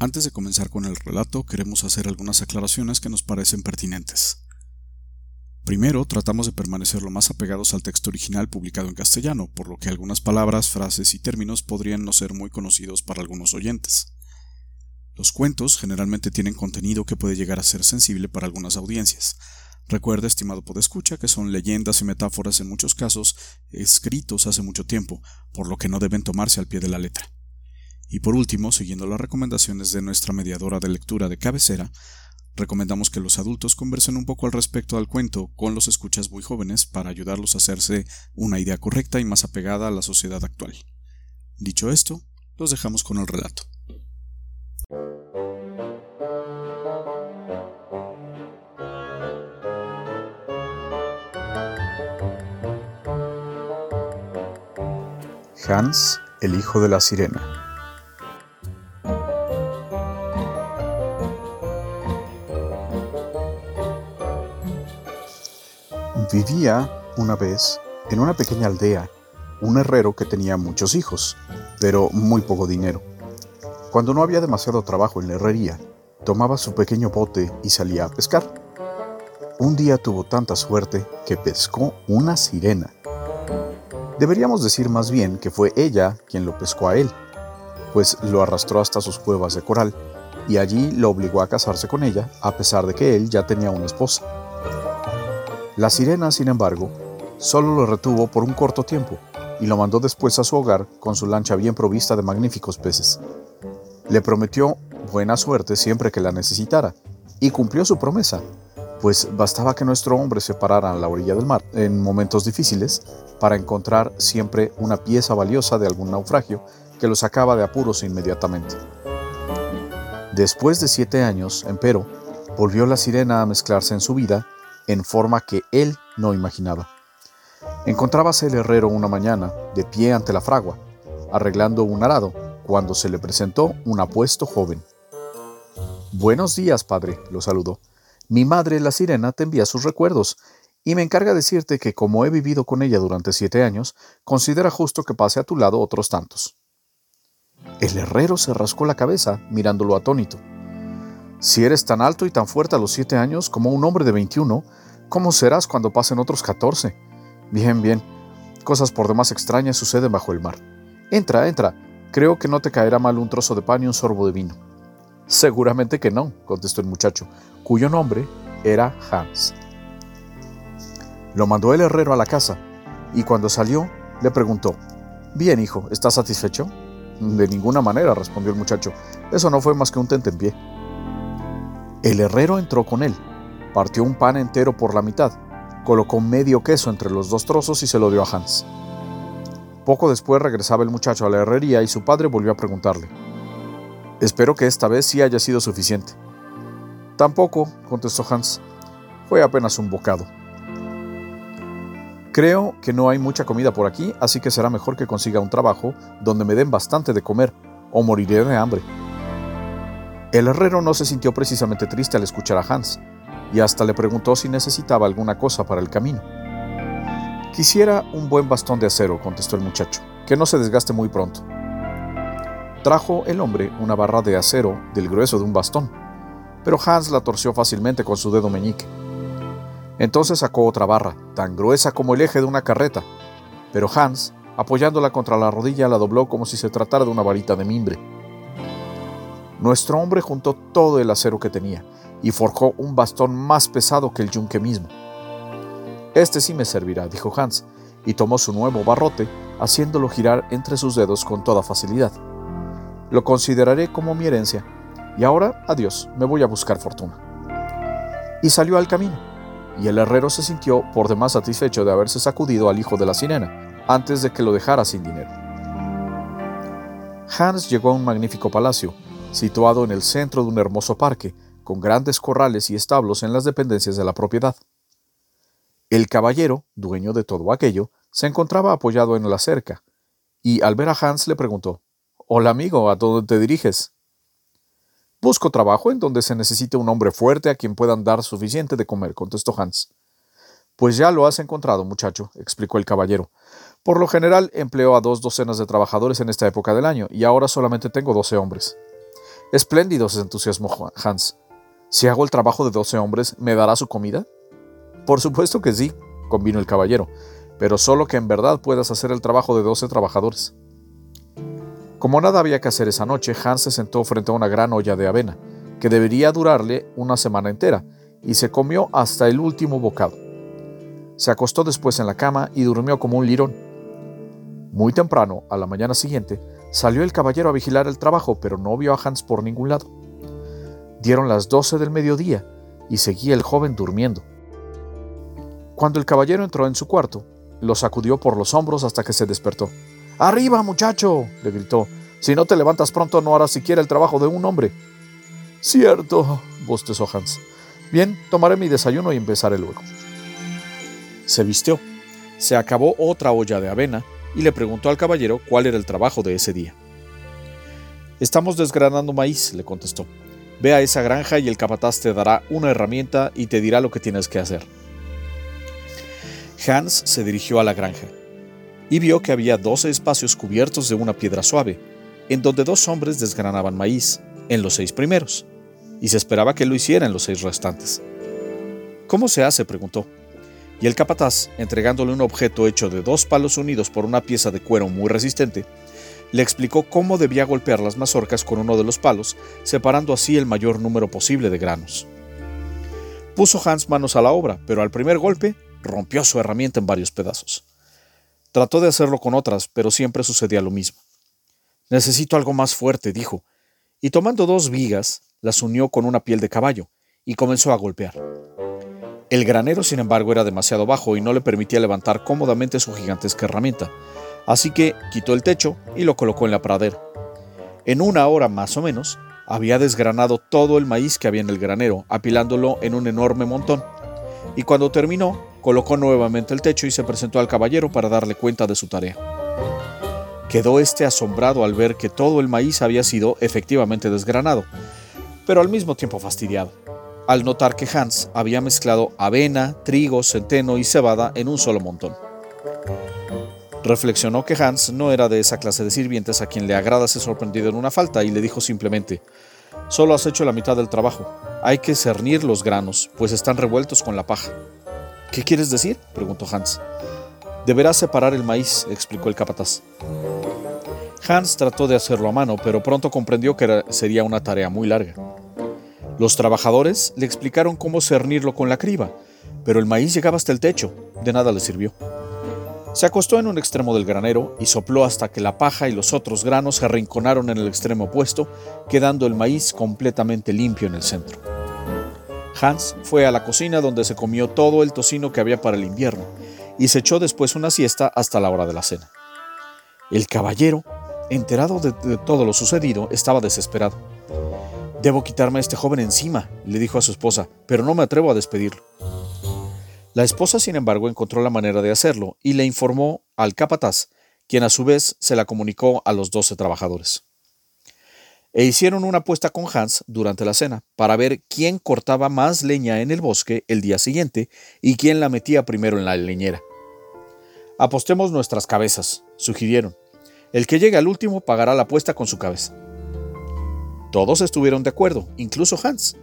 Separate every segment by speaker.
Speaker 1: Antes de comenzar con el relato, queremos hacer algunas aclaraciones que nos parecen pertinentes. Primero, tratamos de permanecer lo más apegados al texto original publicado en castellano, por lo que algunas palabras, frases y términos podrían no ser muy conocidos para algunos oyentes. Los cuentos generalmente tienen contenido que puede llegar a ser sensible para algunas audiencias. Recuerda, estimado podescucha, que son leyendas y metáforas en muchos casos escritos hace mucho tiempo, por lo que no deben tomarse al pie de la letra. Y por último, siguiendo las recomendaciones de nuestra mediadora de lectura de cabecera, recomendamos que los adultos conversen un poco al respecto al cuento con los escuchas muy jóvenes para ayudarlos a hacerse una idea correcta y más apegada a la sociedad actual. Dicho esto, los dejamos con el relato. Hans, el hijo de la sirena. Vivía una vez en una pequeña aldea un herrero que tenía muchos hijos, pero muy poco dinero. Cuando no había demasiado trabajo en la herrería, tomaba su pequeño bote y salía a pescar. Un día tuvo tanta suerte que pescó una sirena. Deberíamos decir más bien que fue ella quien lo pescó a él, pues lo arrastró hasta sus cuevas de coral y allí lo obligó a casarse con ella a pesar de que él ya tenía una esposa. La sirena, sin embargo, solo lo retuvo por un corto tiempo y lo mandó después a su hogar con su lancha bien provista de magníficos peces. Le prometió buena suerte siempre que la necesitara, y cumplió su promesa, pues bastaba que nuestro hombre se parara a la orilla del mar en momentos difíciles para encontrar siempre una pieza valiosa de algún naufragio que lo sacaba de apuros inmediatamente. Después de siete años, empero, volvió la sirena a mezclarse en su vida en forma que él no imaginaba. Encontrábase el herrero una mañana, de pie ante la fragua, arreglando un arado, cuando se le presentó un apuesto joven. Buenos días, padre, lo saludó. Mi madre, la sirena, te envía sus recuerdos, y me encarga decirte que como he vivido con ella durante siete años, considera justo que pase a tu lado otros tantos. El herrero se rascó la cabeza, mirándolo atónito. Si eres tan alto y tan fuerte a los siete años como un hombre de 21, ¿cómo serás cuando pasen otros 14? Bien, bien. Cosas por demás extrañas suceden bajo el mar. Entra, entra. Creo que no te caerá mal un trozo de pan y un sorbo de vino. Seguramente que no, contestó el muchacho, cuyo nombre era Hans. Lo mandó el herrero a la casa, y cuando salió, le preguntó, Bien, hijo, ¿estás satisfecho? De ninguna manera, respondió el muchacho. Eso no fue más que un tentempié. El herrero entró con él, partió un pan entero por la mitad, colocó medio queso entre los dos trozos y se lo dio a Hans. Poco después regresaba el muchacho a la herrería y su padre volvió a preguntarle. Espero que esta vez sí haya sido suficiente. Tampoco, contestó Hans. Fue apenas un bocado. Creo que no hay mucha comida por aquí, así que será mejor que consiga un trabajo donde me den bastante de comer, o moriré de hambre. El herrero no se sintió precisamente triste al escuchar a Hans, y hasta le preguntó si necesitaba alguna cosa para el camino. Quisiera un buen bastón de acero, contestó el muchacho, que no se desgaste muy pronto. Trajo el hombre una barra de acero del grueso de un bastón, pero Hans la torció fácilmente con su dedo meñique. Entonces sacó otra barra, tan gruesa como el eje de una carreta, pero Hans, apoyándola contra la rodilla, la dobló como si se tratara de una varita de mimbre. Nuestro hombre juntó todo el acero que tenía y forjó un bastón más pesado que el yunque mismo. Este sí me servirá, dijo Hans, y tomó su nuevo barrote, haciéndolo girar entre sus dedos con toda facilidad. Lo consideraré como mi herencia, y ahora, adiós, me voy a buscar fortuna. Y salió al camino, y el herrero se sintió por demás satisfecho de haberse sacudido al hijo de la sirena, antes de que lo dejara sin dinero. Hans llegó a un magnífico palacio, situado en el centro de un hermoso parque, con grandes corrales y establos en las dependencias de la propiedad. El caballero, dueño de todo aquello, se encontraba apoyado en la cerca, y al ver a Hans le preguntó Hola amigo, ¿a dónde te diriges? Busco trabajo en donde se necesite un hombre fuerte a quien puedan dar suficiente de comer, contestó Hans. Pues ya lo has encontrado, muchacho, explicó el caballero. Por lo general empleo a dos docenas de trabajadores en esta época del año, y ahora solamente tengo doce hombres. Espléndido, se entusiasmó Hans. Si hago el trabajo de doce hombres, ¿me dará su comida? Por supuesto que sí, convino el caballero, pero solo que en verdad puedas hacer el trabajo de doce trabajadores. Como nada había que hacer esa noche, Hans se sentó frente a una gran olla de avena, que debería durarle una semana entera, y se comió hasta el último bocado. Se acostó después en la cama y durmió como un lirón. Muy temprano, a la mañana siguiente, salió el caballero a vigilar el trabajo, pero no vio a Hans por ningún lado. Dieron las doce del mediodía y seguía el joven durmiendo. Cuando el caballero entró en su cuarto, lo sacudió por los hombros hasta que se despertó. ¡Arriba, muchacho! le gritó. Si no te levantas pronto no harás siquiera el trabajo de un hombre. Cierto, bostezó Hans. Bien, tomaré mi desayuno y empezaré luego. Se vistió, se acabó otra olla de avena y le preguntó al caballero cuál era el trabajo de ese día. Estamos desgranando maíz, le contestó. Ve a esa granja y el capataz te dará una herramienta y te dirá lo que tienes que hacer. Hans se dirigió a la granja y vio que había doce espacios cubiertos de una piedra suave, en donde dos hombres desgranaban maíz, en los seis primeros, y se esperaba que lo hiciera en los seis restantes. ¿Cómo se hace? preguntó. Y el capataz, entregándole un objeto hecho de dos palos unidos por una pieza de cuero muy resistente, le explicó cómo debía golpear las mazorcas con uno de los palos, separando así el mayor número posible de granos. Puso Hans manos a la obra, pero al primer golpe rompió su herramienta en varios pedazos. Trató de hacerlo con otras, pero siempre sucedía lo mismo. Necesito algo más fuerte, dijo, y tomando dos vigas, las unió con una piel de caballo, y comenzó a golpear. El granero, sin embargo, era demasiado bajo y no le permitía levantar cómodamente su gigantesca herramienta, así que quitó el techo y lo colocó en la pradera. En una hora más o menos, había desgranado todo el maíz que había en el granero, apilándolo en un enorme montón, y cuando terminó, colocó nuevamente el techo y se presentó al caballero para darle cuenta de su tarea. Quedó este asombrado al ver que todo el maíz había sido efectivamente desgranado, pero al mismo tiempo fastidiado, al notar que Hans había mezclado avena, trigo, centeno y cebada en un solo montón. Reflexionó que Hans no era de esa clase de sirvientes a quien le agrada ser sorprendido en una falta y le dijo simplemente, solo has hecho la mitad del trabajo, hay que cernir los granos, pues están revueltos con la paja. ¿Qué quieres decir? preguntó Hans. Deberás separar el maíz, explicó el capataz. Hans trató de hacerlo a mano, pero pronto comprendió que sería una tarea muy larga. Los trabajadores le explicaron cómo cernirlo con la criba, pero el maíz llegaba hasta el techo, de nada le sirvió. Se acostó en un extremo del granero y sopló hasta que la paja y los otros granos se arrinconaron en el extremo opuesto, quedando el maíz completamente limpio en el centro. Hans fue a la cocina donde se comió todo el tocino que había para el invierno y se echó después una siesta hasta la hora de la cena. El caballero, enterado de, todo lo sucedido, estaba desesperado. Debo quitarme a este joven encima, le dijo a su esposa, pero no me atrevo a despedirlo. La esposa, sin embargo, encontró la manera de hacerlo y le informó al capataz, quien a su vez se la comunicó a los doce trabajadores e hicieron una apuesta con Hans durante la cena para ver quién cortaba más leña en el bosque el día siguiente y quién la metía primero en la leñera. Apostemos nuestras cabezas, sugirieron. El que llegue al último pagará la apuesta con su cabeza. Todos estuvieron de acuerdo, incluso Hans,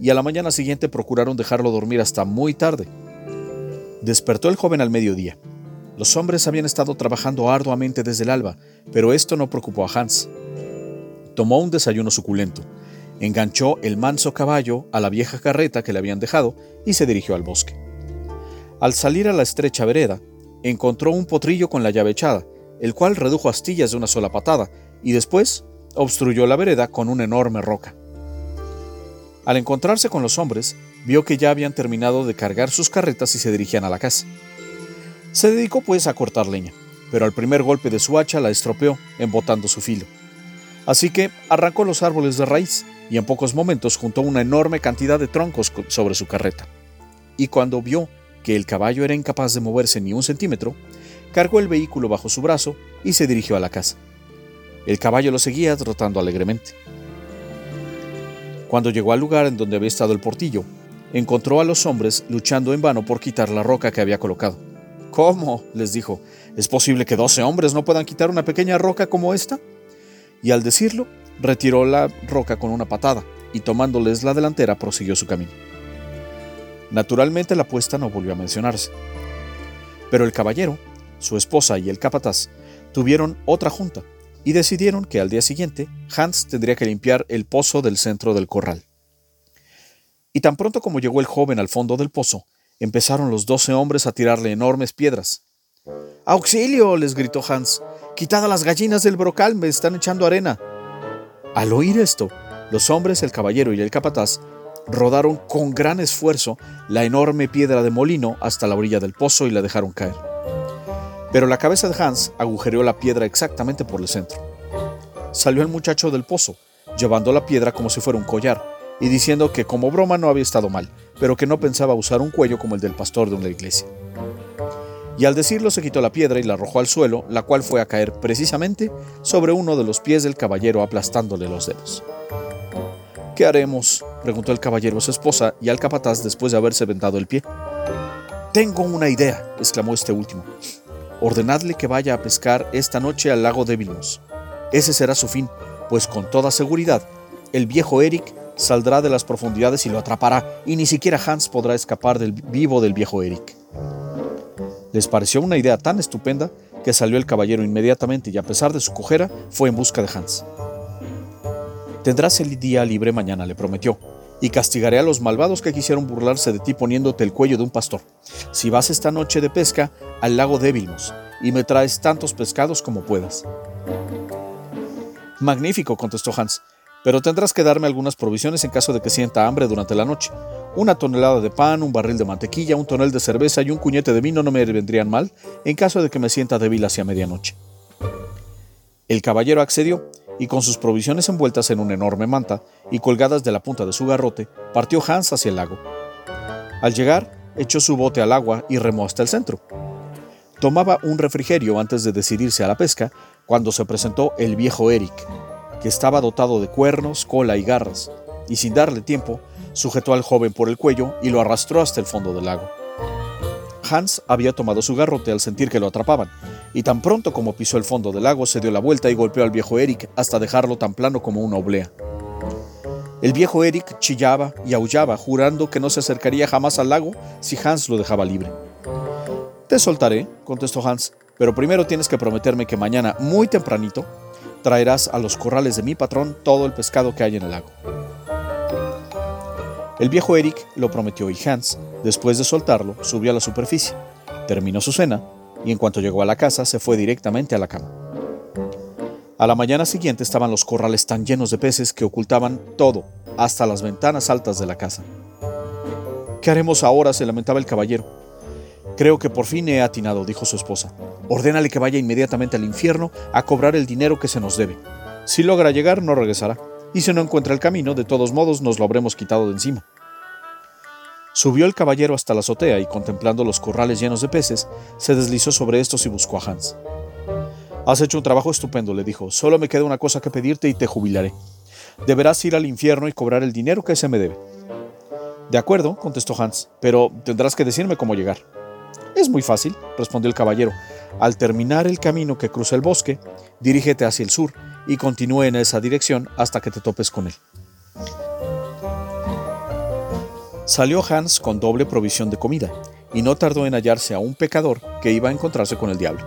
Speaker 1: y a la mañana siguiente procuraron dejarlo dormir hasta muy tarde. Despertó el joven al mediodía. Los hombres habían estado trabajando arduamente desde el alba, pero esto no preocupó a Hans tomó un desayuno suculento, enganchó el manso caballo a la vieja carreta que le habían dejado y se dirigió al bosque. Al salir a la estrecha vereda, encontró un potrillo con la llave echada, el cual redujo astillas de una sola patada y después obstruyó la vereda con una enorme roca. Al encontrarse con los hombres, vio que ya habían terminado de cargar sus carretas y se dirigían a la casa. Se dedicó pues a cortar leña, pero al primer golpe de su hacha la estropeó, embotando su filo. Así que arrancó los árboles de raíz y en pocos momentos juntó una enorme cantidad de troncos sobre su carreta. Y cuando vio que el caballo era incapaz de moverse ni un centímetro, cargó el vehículo bajo su brazo y se dirigió a la casa. El caballo lo seguía trotando alegremente. Cuando llegó al lugar en donde había estado el portillo, encontró a los hombres luchando en vano por quitar la roca que había colocado. ¿Cómo? les dijo. ¿Es posible que doce hombres no puedan quitar una pequeña roca como esta? y al decirlo, retiró la roca con una patada y tomándoles la delantera prosiguió su camino. Naturalmente la apuesta no volvió a mencionarse. Pero el caballero, su esposa y el capataz tuvieron otra junta y decidieron que al día siguiente Hans tendría que limpiar el pozo del centro del corral. Y tan pronto como llegó el joven al fondo del pozo, empezaron los doce hombres a tirarle enormes piedras. ¡Auxilio! les gritó Hans. ¡Quitad a las gallinas del brocal! ¡Me están echando arena! Al oír esto, los hombres, el caballero y el capataz rodaron con gran esfuerzo la enorme piedra de molino hasta la orilla del pozo y la dejaron caer. Pero la cabeza de Hans agujereó la piedra exactamente por el centro. Salió el muchacho del pozo, llevando la piedra como si fuera un collar, y diciendo que como broma no había estado mal, pero que no pensaba usar un cuello como el del pastor de una iglesia. Y al decirlo se quitó la piedra y la arrojó al suelo, la cual fue a caer precisamente sobre uno de los pies del caballero aplastándole los dedos. ¿Qué haremos? preguntó el caballero a su esposa y al capataz después de haberse vendado el pie. Tengo una idea, exclamó este último. Ordenadle que vaya a pescar esta noche al lago de Vilmos. Ese será su fin, pues con toda seguridad el viejo Eric saldrá de las profundidades y lo atrapará, y ni siquiera Hans podrá escapar del vivo del viejo Eric. Les pareció una idea tan estupenda que salió el caballero inmediatamente y a pesar de su cojera fue en busca de Hans. Tendrás el día libre mañana, le prometió, y castigaré a los malvados que quisieron burlarse de ti poniéndote el cuello de un pastor. Si vas esta noche de pesca al lago de Vilmos y me traes tantos pescados como puedas. Magnífico, contestó Hans, pero tendrás que darme algunas provisiones en caso de que sienta hambre durante la noche. Una tonelada de pan, un barril de mantequilla, un tonel de cerveza y un cuñete de vino no me vendrían mal en caso de que me sienta débil hacia medianoche. El caballero accedió y con sus provisiones envueltas en una enorme manta y colgadas de la punta de su garrote, partió Hans hacia el lago. Al llegar, echó su bote al agua y remó hasta el centro. Tomaba un refrigerio antes de decidirse a la pesca cuando se presentó el viejo Eric, que estaba dotado de cuernos, cola y garras, y sin darle tiempo, sujetó al joven por el cuello y lo arrastró hasta el fondo del lago. Hans había tomado su garrote al sentir que lo atrapaban, y tan pronto como pisó el fondo del lago se dio la vuelta y golpeó al viejo Eric hasta dejarlo tan plano como una oblea. El viejo Eric chillaba y aullaba, jurando que no se acercaría jamás al lago si Hans lo dejaba libre. Te soltaré, contestó Hans, pero primero tienes que prometerme que mañana, muy tempranito, traerás a los corrales de mi patrón todo el pescado que hay en el lago. El viejo Eric lo prometió y Hans, después de soltarlo, subió a la superficie, terminó su cena y en cuanto llegó a la casa se fue directamente a la cama. A la mañana siguiente estaban los corrales tan llenos de peces que ocultaban todo, hasta las ventanas altas de la casa. ¿Qué haremos ahora? se lamentaba el caballero. Creo que por fin he atinado, dijo su esposa. Ordénale que vaya inmediatamente al infierno a cobrar el dinero que se nos debe. Si logra llegar, no regresará y si no encuentra el camino, de todos modos nos lo habremos quitado de encima. Subió el caballero hasta la azotea y contemplando los corrales llenos de peces, se deslizó sobre estos y buscó a Hans. Has hecho un trabajo estupendo, le dijo. Solo me queda una cosa que pedirte y te jubilaré. Deberás ir al infierno y cobrar el dinero que se me debe. De acuerdo, contestó Hans, pero tendrás que decirme cómo llegar. Es muy fácil, respondió el caballero. Al terminar el camino que cruza el bosque, dirígete hacia el sur y continúe en esa dirección hasta que te topes con él. Salió Hans con doble provisión de comida, y no tardó en hallarse a un pecador que iba a encontrarse con el diablo.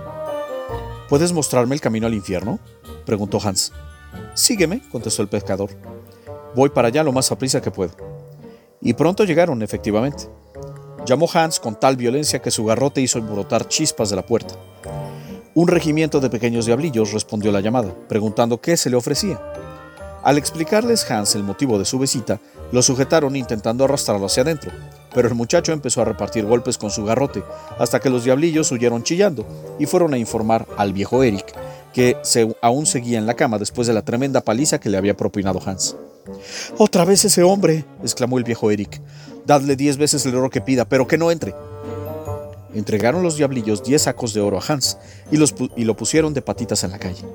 Speaker 1: ¿Puedes mostrarme el camino al infierno? preguntó Hans. Sígueme, contestó el pescador. Voy para allá lo más aprisa que puedo. Y pronto llegaron, efectivamente. Llamó Hans con tal violencia que su garrote hizo brotar chispas de la puerta. Un regimiento de pequeños diablillos respondió la llamada, preguntando qué se le ofrecía. Al explicarles Hans el motivo de su visita, lo sujetaron intentando arrastrarlo hacia adentro, pero el muchacho empezó a repartir golpes con su garrote, hasta que los diablillos huyeron chillando y fueron a informar al viejo Eric, que aún seguía en la cama después de la tremenda paliza que le había propinado Hans. Otra vez ese hombre, exclamó el viejo Eric. Dadle diez veces el oro que pida, pero que no entre. Entregaron los diablillos diez sacos de oro a Hans y, los lo pusieron de patitas en la calle.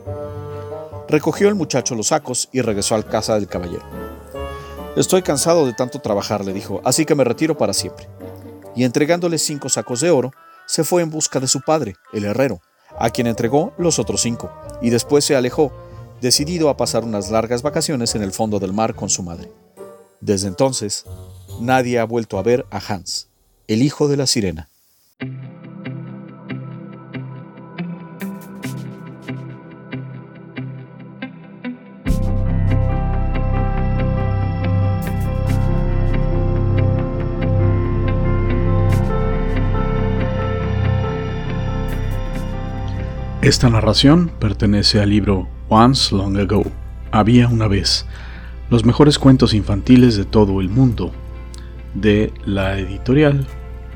Speaker 1: Recogió el muchacho los sacos y regresó a la casa del caballero. Estoy cansado de tanto trabajar, le dijo, así que me retiro para siempre. Y entregándole cinco sacos de oro, se fue en busca de su padre, el herrero, a quien entregó los otros cinco, y después se alejó, decidido a pasar unas largas vacaciones en el fondo del mar con su madre. Desde entonces, nadie ha vuelto a ver a Hans, el hijo de la sirena.
Speaker 2: Esta narración pertenece al libro Once Long Ago, Había una vez, los mejores cuentos infantiles de todo el mundo, de la editorial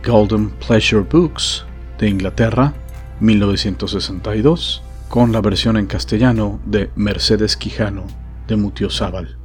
Speaker 2: Golden Pleasure Books de Inglaterra, 1962, con la versión en castellano de Mercedes Quijano de Mutiozábal.